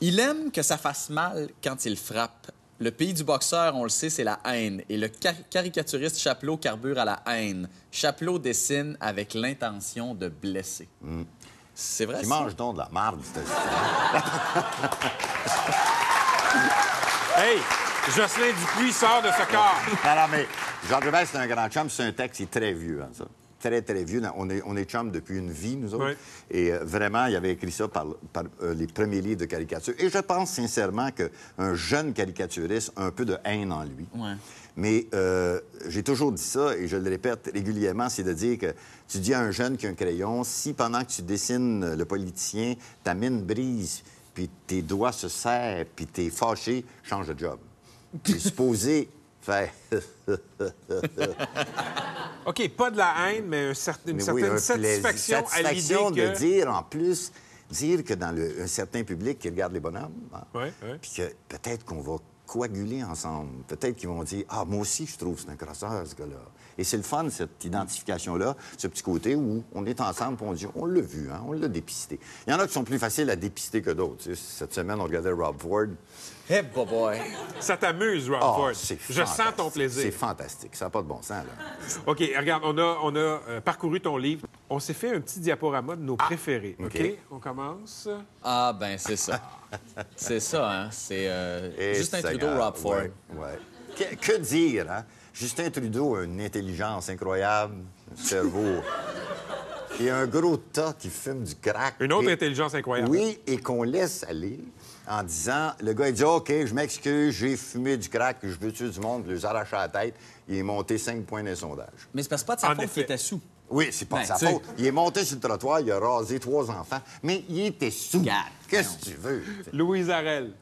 il aime que ça fasse mal quand il frappe. Le pays du boxeur, on le sait, c'est la haine. Et le car- caricaturiste Chapelot carbure à la haine. Chapelot dessine avec l'intention de blesser. C'est vrai, Qui ça? mange donc de la marde, c'est Hey, Jocelyn Dupuis sort de ce corps. Non, non, mais Georges Hébert, c'est un grand chum. C'est un texte qui est très vieux, hein, ça. Très, très vieux. On est, on est chum depuis une vie, nous autres. Oui. Et euh, vraiment, il avait écrit ça par, par, euh, les premiers livres de caricature. Et je pense sincèrement qu'un jeune caricaturiste a un peu de haine en lui. Mais euh, j'ai toujours dit ça, et je le répète régulièrement, c'est de dire que tu dis à un jeune qui a un crayon, si pendant que tu dessines le politicien, ta mine brise, puis tes doigts se serrent, puis t'es fâché, change de job. T'es supposé OK, pas de la haine, mais un certain- une Mais oui, certaine un satisfaction. Satisfaction à l'idée que... de dire, en plus, dire que dans le- un certain public qui regarde les bonhommes, hein, puis que peut-être qu'on va coaguler ensemble. Peut-être qu'ils vont dire Ah, moi aussi, je trouve que c'est un crosseur, ce gars-là. Et c'est le fun, cette identification-là, ce petit côté où on est ensemble et on dit On l'a vu, hein, on l'a dépisté. Il y en a qui sont plus faciles à dépister que d'autres. Cette semaine, on regardait Rob Ford. Hey, boy. Ça t'amuse, Rob Ah, Ford. c'est Je sens ton plaisir. C'est fantastique. Ça n'a pas de bon sens, là. OK, regarde, on a, on a euh, parcouru ton livre. On s'est fait un petit diaporama de nos préférés. OK? OK? On commence. Ah, ben, c'est ça. c'est ça, hein? C'est euh, Justin Seigneur, Trudeau, Rob Ford. ouais, ouais. Que, que dire, hein? Justin Trudeau a une intelligence incroyable, un cerveau. Et un gros tas qui fume du crack. Une autre Et- intelligence incroyable. Oui, et qu'on laisse aller en disant le gars, il dit OK, je m'excuse, j'ai fumé du crack, je veux tuer du monde, je les arrache à la tête. Il est monté cinq points dans les sondages. Mais c'est pas de sa En faute qu'il était sous. Oui, c'est pas Ben, de sa tu sais. faute. Il est monté sur le trottoir, il a rasé trois enfants, mais il était sous. Regarde, Qu'est-ce que tu veux? Louise Arel.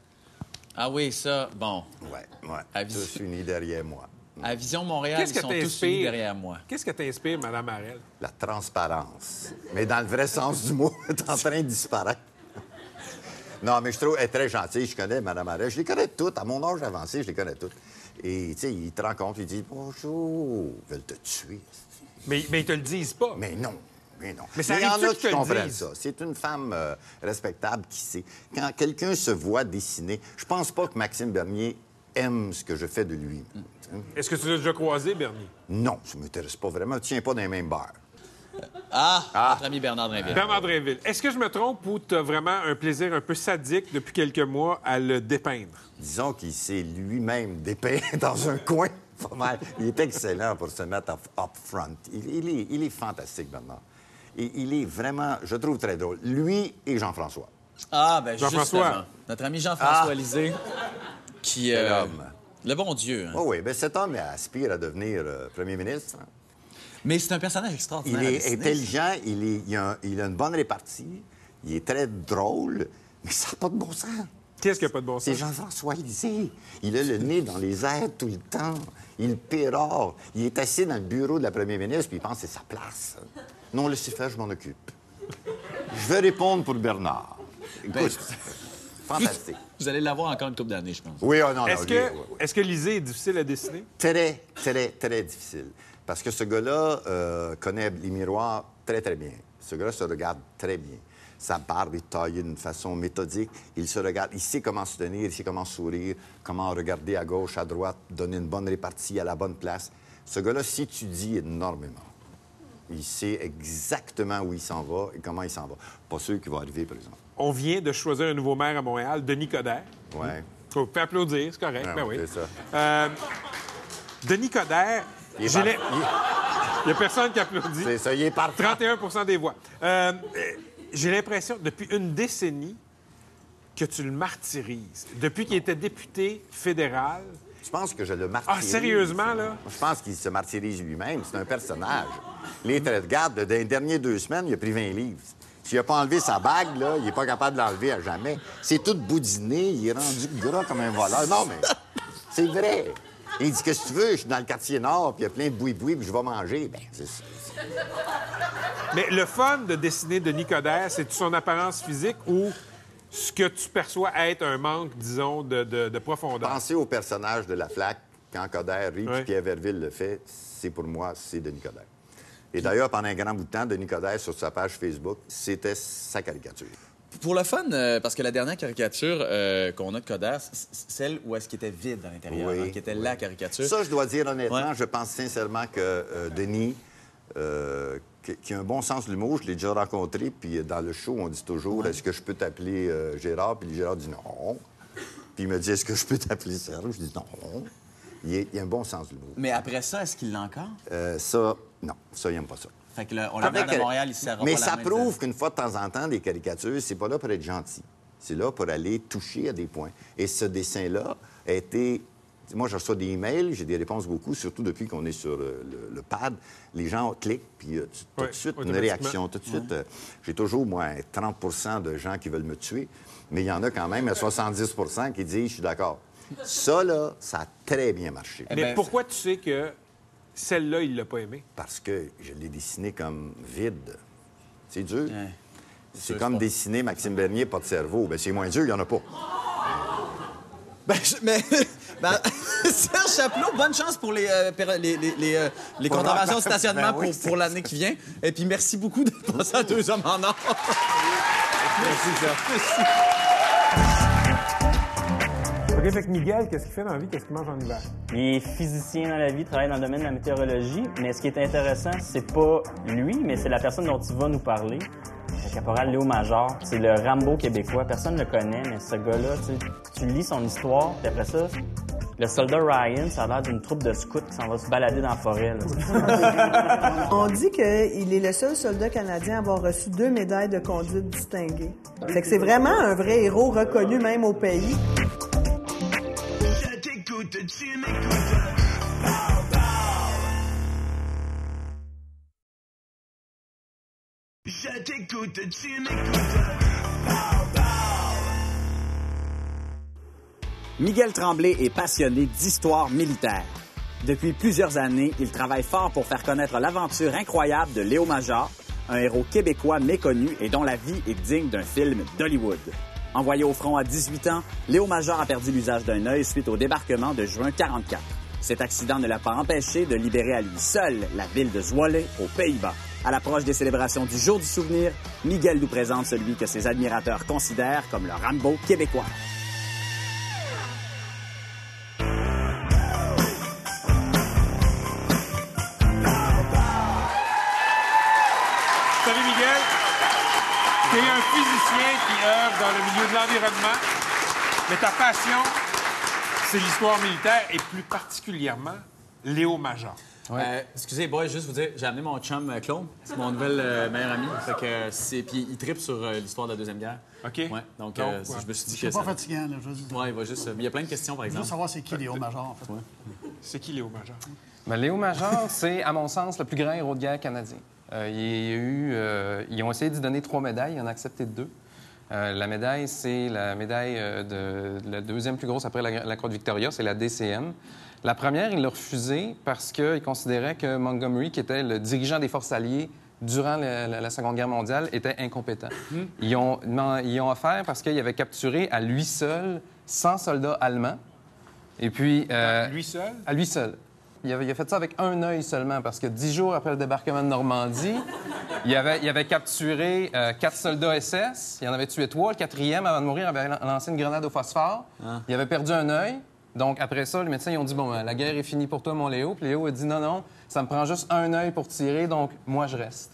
Ah oui, ça, bon. Ouais, ouais. Avis- Tous unis derrière moi. À Vision Montréal, Qu'est-ce ils que sont tous unis t'inspire? derrière moi. Qu'est-ce que t'inspire, Mme Harel? La transparence. Mais dans le vrai sens du mot, elle est en train de disparaître. Non, mais je trouve elle est très gentille. Je connais Mme Arrête. Je les connais toutes. À mon âge avancé, je les connais toutes. Et, tu sais, ils te rencontrent, ils disent Bonjour. Ils veulent te tuer. Mais, mais ils te le disent pas. Mais non. Mais non. Mais ça il y en a qui comprennent ça. C'est une femme euh, respectable qui sait. Quand quelqu'un se voit dessiner, je pense pas que Maxime Bernier aime ce que je fais de lui. Est-ce que tu l'as déjà croisé, Bernier? Non, ça m'intéresse pas vraiment. Tu tiens pas dans les mêmes bars. Ah, notre ami Bernard Drinville. Bernard Drinville. Est-ce que je me trompe ou tu as vraiment un plaisir un peu sadique depuis quelques mois à le dépeindre? Disons qu'il s'est lui-même dépeint dans un coin. Pas mal. Il est excellent pour se mettre up, front. Il, il est, il est fantastique, Bernard. Et il est vraiment, je trouve, très drôle. Lui et Jean-François. Ah, ben Jean-François. justement. Notre ami Jean-François Ah. Lisée, qui... Euh, homme. Le bon Dieu. hein. Oh oui, bien cet homme aspire à devenir euh, premier ministre. Mais c'est un personnage Il extraordinaire. à est intelligent, il, est, il, a, un- il a une bonne répartie, il est très drôle, mais ça n'a pas de bon sens. Qu'est-ce qui n'a pas de bon sens? C'est Jean-François Lisée. Il a le nez dans les airs tout le temps. Il pérore. Il est assis dans le bureau de la première ministre, puis il pense que c'est sa place. Non, laissez faire, je m'en occupe. Je vais répondre pour Bernard. Écoute, fantastique. Vous allez l'avoir encore une couple d'années, je pense. Oui, oh non, non, Est-ce que, ouais. est-ce que Lisée est difficile à dessiner? Très, très, très difficile. Parce que ce gars-là euh, connaît les miroirs très, très bien. Ce gars-là se regarde très bien. Sa barbe est taillée d'une façon méthodique. Il se regarde, il sait comment se tenir, il sait comment sourire, comment regarder à gauche, à droite, donner une bonne répartie à la bonne place. Ce gars-là s'étudie énormément. Il sait exactement où il s'en va et comment il s'en va. Pas sûr qu'il va arriver, par exemple. On vient de choisir un nouveau maire à Montréal, Denis Coderre. Ouais. Faut pas applaudir, c'est correct. Ah, ben oui. c'est ça. Euh, Denis Coderre, Il n'y a personne qui applaudit. C'est ça, il est parfait. 31% des voix. Euh, j'ai l'impression, depuis une décennie, que tu le martyrises. Depuis qu'il était député fédéral. Je pense que je le martyrise. Ah, sérieusement, là? Je pense qu'il se martyrise lui-même. C'est un personnage. Les traits de garde, dans les dernières deux semaines, il a pris 20 livres. S'il n'a pas enlevé sa bague, là, il n'est pas capable de l'enlever à jamais. C'est tout boudiné, il est rendu gras comme un voleur. Non, mais c'est vrai. Il dit Qu'est-ce que tu veux? Je suis dans le quartier nord, puis il y a plein de boui-boui, puis je vais manger. Ben, c'est ça. Mais le fun de dessiner Denis Coderre, c'est son apparence physique ou ce que tu perçois être un manque, disons, de, de- de profondeur? Pensez au personnage de la flaque quand Coderre rit, puis. Pierre Verville le fait. C'est pour moi, c'est Denis Coderre. Et d'ailleurs, pendant un grand bout de temps, Denis Coderre, sur sa page Facebook, c'était sa caricature. Pour le fun, euh, parce que la dernière caricature euh, qu'on a de c'est celle où est-ce qu'il était vide à l'intérieur, Oui, hein, qui était la caricature. Ça, je dois dire honnêtement, Ouais. je pense sincèrement que euh, Denis, qui, a un bon sens de l'humour, je l'ai déjà rencontré, puis dans le show, on dit toujours Est-ce que je peux t'appeler Gérard? Puis Gérard dit non. Puis il me dit Est-ce que je peux t'appeler Serge? Je dis non. Il, est- il a un bon sens de l'humour. Mais après ça, est-ce qu'il l'a encore? Ça, non, ça, il n'aime pas ça. Fait que le- on l'amène à Montréal, il sert Mais pas la ça prouve qu'une fois de temps en temps, des caricatures, c'est pas là pour être gentil. C'est là pour aller toucher à des points. Et ce dessin-là a été. Moi, je reçois des emails, j'ai des réponses beaucoup, surtout depuis qu'on est sur euh, le, le pad. Les gens cliquent, puis euh, tout Ouais, de suite, une réaction. Tout de suite, euh, j'ai toujours, moi, 30% de gens qui veulent me tuer, mais il y en a quand même 70% qui disent Je suis d'accord. Ça, là, ça a très bien marché. Mais pourquoi tu sais que celle-là, il l'a pas aimée? Parce que je l'ai dessiné comme vide. C'est dur. C'est comme dessiner Maxime Bernier, pas de cerveau. Ben, c'est moins dur, il n'y en a pas. Ben, je- mais, ben, Serge Chapelot, bonne chance pour les, euh, les, les, les, euh, les Pour contraventions de la- stationnement Ben oui, pour, l'année qui vient. Et puis merci beaucoup de passer à deux hommes en or. Merci, Serge. OK, fait que Miguel, qu'est-ce qu'il fait dans la vie? Qu'est-ce qu'il mange en hiver? Il est physicien dans la vie, travaille dans le domaine de la météorologie, mais ce qui est intéressant, c'est pas lui, mais c'est la personne dont il va nous parler. Le caporal Léo Major, c'est le Rambo québécois. Personne ne le connaît, mais ce gars-là, tu, lis son histoire, puis après ça, le soldat Ryan, ça a l'air d'une troupe de scouts qui s'en va se balader dans la forêt. là. On dit qu'il est le seul soldat canadien à avoir reçu deux médailles de conduite distinguées. Fait que c'est vraiment un vrai héros reconnu même au pays. Miguel Tremblay est passionné d'histoire militaire. Depuis plusieurs années, il travaille fort pour faire connaître l'aventure incroyable de Léo Major, un héros québécois méconnu et dont la vie est digne d'un film d'Hollywood. Envoyé au front à 18 ans, Léo Major a perdu l'usage d'un œil suite au débarquement de juin 44. Cet accident ne l'a pas empêché de libérer à lui seul la ville de Zwolle aux Pays-Bas. À l'approche des célébrations du Jour du souvenir, Miguel nous présente celui que ses admirateurs considèrent comme le Rambo québécois. Physicien qui œuvre dans le milieu de l'environnement, mais ta passion, c'est l'histoire militaire et plus particulièrement Léo Major. Euh, excusez, boy, juste vous dire, j'ai amené mon chum euh, Claude, c'est mon nouvel euh, meilleur ami. Fait que euh, c'est puis il tripe sur euh, l'histoire de la deuxième guerre. OK. Ouais, donc euh, Donc, ouais. je me suis dit C'est que pas ça. fatigant, là, je veux dire. Ouais, il va juste. mais il y a plein de questions par Je veux exemple. savoir c'est qui Léo Major, en fait. C'est qui Léo Major? Ben, Léo Major, c'est, à mon sens, le plus grand héros de guerre canadien. Euh, il y a eu, euh, ils ont essayé d'y donner trois médailles, il en a accepté deux. Euh, la médaille, c'est la médaille de, la deuxième plus grosse après la, la Croix de Victoria, c'est la DCM. La première, il l'a refusée parce qu'il considérait que Montgomery, qui était le dirigeant des forces alliées durant la, la- la Seconde Guerre mondiale, était incompétent. Ils, ont, non, ils ont offert parce qu'il avait capturé à lui seul 100 soldats allemands. Et puis... euh, Lui seul? à lui seul. Il, a fait ça avec un œil seulement, parce que dix jours après le débarquement de Normandie, il avait, il avait capturé euh, quatre soldats SS. Il en avait tué trois. Le quatrième, avant de mourir, avait lan- lancé une grenade au phosphore. Il avait perdu un œil. Donc, après ça, les médecins ils ont dit Bon, ben, la guerre est finie pour toi, mon Léo. Puis Léo a dit Non, non, ça me prend juste un œil pour tirer, donc moi, je reste.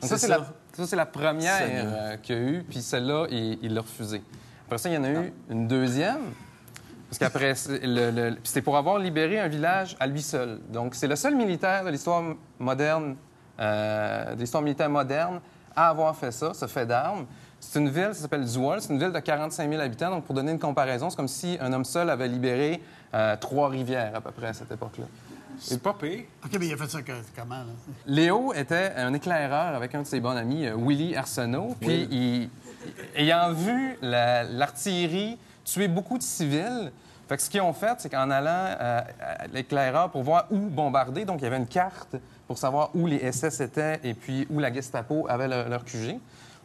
Donc, ça, C'est la, ça, c'est la première euh, qu'il y a eu. Puis celle-là, il il l'a refusée. Après ça, il y en a eu une deuxième. Parce qu'après, c'est le- le- puis c'était pour avoir libéré un village à lui seul. Donc, c'est le seul militaire de l'histoire moderne, euh, de l'histoire militaire moderne, à avoir fait ça, ce fait d'armes. C'est une ville, ça s'appelle Zwolle, c'est une ville de 45 000 habitants. Donc, pour donner une comparaison, c'est comme si un homme seul avait libéré euh, Trois-Rivières, à peu près, à cette époque-là. C'est pas pire. OK, mais il a fait ça que- comment, là? Léo était un éclaireur avec un de ses bons amis, euh, Willy Arsenault. Puis, il- ayant vu la- tuer beaucoup de civils, fait que ce qu'ils ont fait, c'est qu'en allant euh, à l'éclaireur pour voir où bombarder, donc il y avait une carte pour savoir où les SS étaient et puis où la Gestapo avait leur, QG.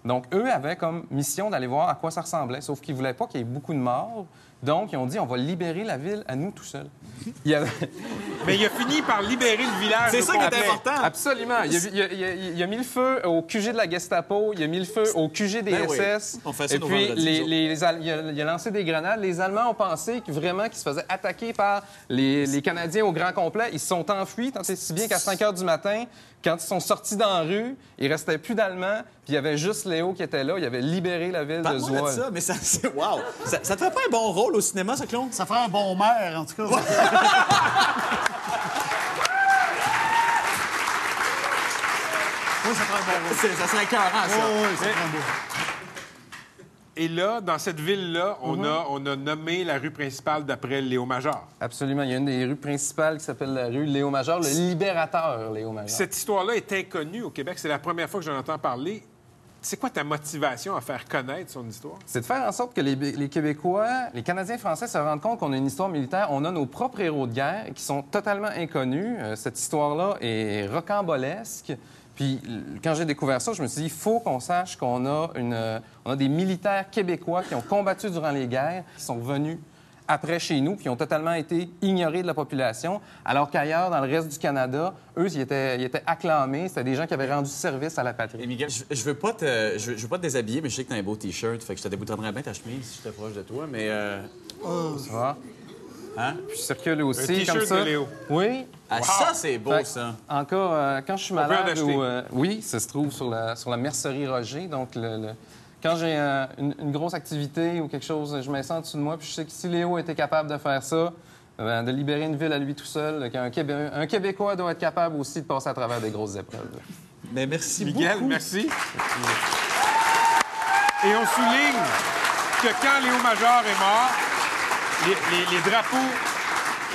Donc, eux avaient comme mission d'aller voir à quoi ça ressemblait, sauf qu'ils voulaient pas qu'il y ait beaucoup de morts. Donc, ils ont dit, on va libérer la ville à nous tout seuls. Il avait... Mais il a fini par libérer le village. C'est ça qui est important. Absolument. Il a, il a- il a- il a mis le feu au QG de la Gestapo, il a mis le feu au QG des Ben oui. SS. On fait ça Et puis, les, les il, a, il a lancé des grenades. Les Allemands ont pensé que vraiment qu'ils se faisaient attaquer par les, les Canadiens au grand complet. Ils se sont enfuis, tant et si bien qu'à 5 heures du matin, quand ils sont sortis dans la rue, il restait plus d'Allemands, puis il y avait juste Léo qui était là. Il avait libéré la ville de Zwolle. ça, mais ça, c'est. Wow! Ça, ça te fait pas un bon rôle au cinéma, ça, Claude? Ça ferait un bon maire, en tout cas. Oui, ça ferait un bon rôle. Ça serait écœurant, ça. Oui, oui, ça ferait un beau. Et là, dans cette ville-là, on, Mhm. a, on a nommé la rue principale d'après Léo Major. Absolument. Il y a une des rues principales qui s'appelle la rue Léo Major, le libérateur Léo Major. Cette histoire-là est inconnue au Québec. C'est la première fois que j'en entends parler. C'est quoi ta motivation à faire connaître son histoire? C'est de faire en sorte que les, les Québécois, les Canadiens français se rendent compte qu'on a une histoire militaire. On a nos propres héros de guerre qui sont totalement inconnus. Euh, cette histoire-là est rocambolesque. Puis quand j'ai découvert ça, je me suis dit, il faut qu'on sache qu'on a, une, euh, on a des militaires québécois qui ont combattu durant les guerres, qui sont venus après chez nous, qui ont totalement été ignorés de la population, alors qu'ailleurs, dans le reste du Canada, eux, ils étaient, ils étaient acclamés. C'était des gens qui avaient rendu service à la patrie. Et Miguel, je, je veux pas te, je, veux- je veux pas te déshabiller, mais je sais que t'as un beau T-shirt, fait que je te déboutonnerais bien ta chemise si j'étais proche de toi, mais... Euh... Ça va? Hein? Puis je circule aussi comme ça. de Léo. Oui. Ah, ça, c'est beau, Fait ça. Encore, euh, quand je suis On malade ou... euh, oui, ça se trouve sur la, sur la mercerie Roger. Donc, le- le- quand j'ai euh, une, une grosse activité ou quelque chose, je mets ça en dessous de moi. Puis je sais que si Léo était capable de faire ça, ben, de libérer une ville à lui tout seul, qu'un Québé- un Québécois doit être capable aussi de passer à travers des grosses épreuves. Mais merci Miguel, beaucoup. merci. Et on souligne que quand Léo Major est mort, les, drapeaux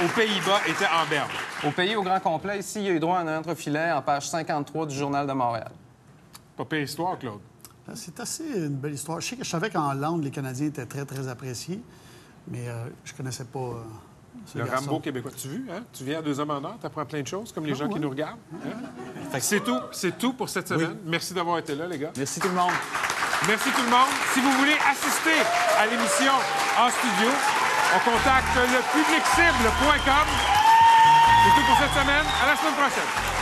aux Pays-Bas étaient en berne. Au pays au grand complet, ici, il y a eu droit à un entrefilet en page 53 du Journal de Montréal. Pas pire histoire, Claude. Ah, c'est assez une belle histoire. Je sais que je savais qu'en Hollande, les Canadiens étaient très, très appréciés, mais euh, je connaissais pas. Euh, le. Rambo québécois. Tu vu, hein? Tu viens à deux hommes en or, tu apprends plein de choses, comme les ah, gens qui nous regardent. Hein? Ah, c'est tout, c'est tout pour cette semaine. Merci d'avoir été là, les gars. Merci tout le monde. Merci tout le monde. Si vous voulez assister à l'émission en studio, on contacte le public C'est tout pour cette semaine. À la semaine prochaine.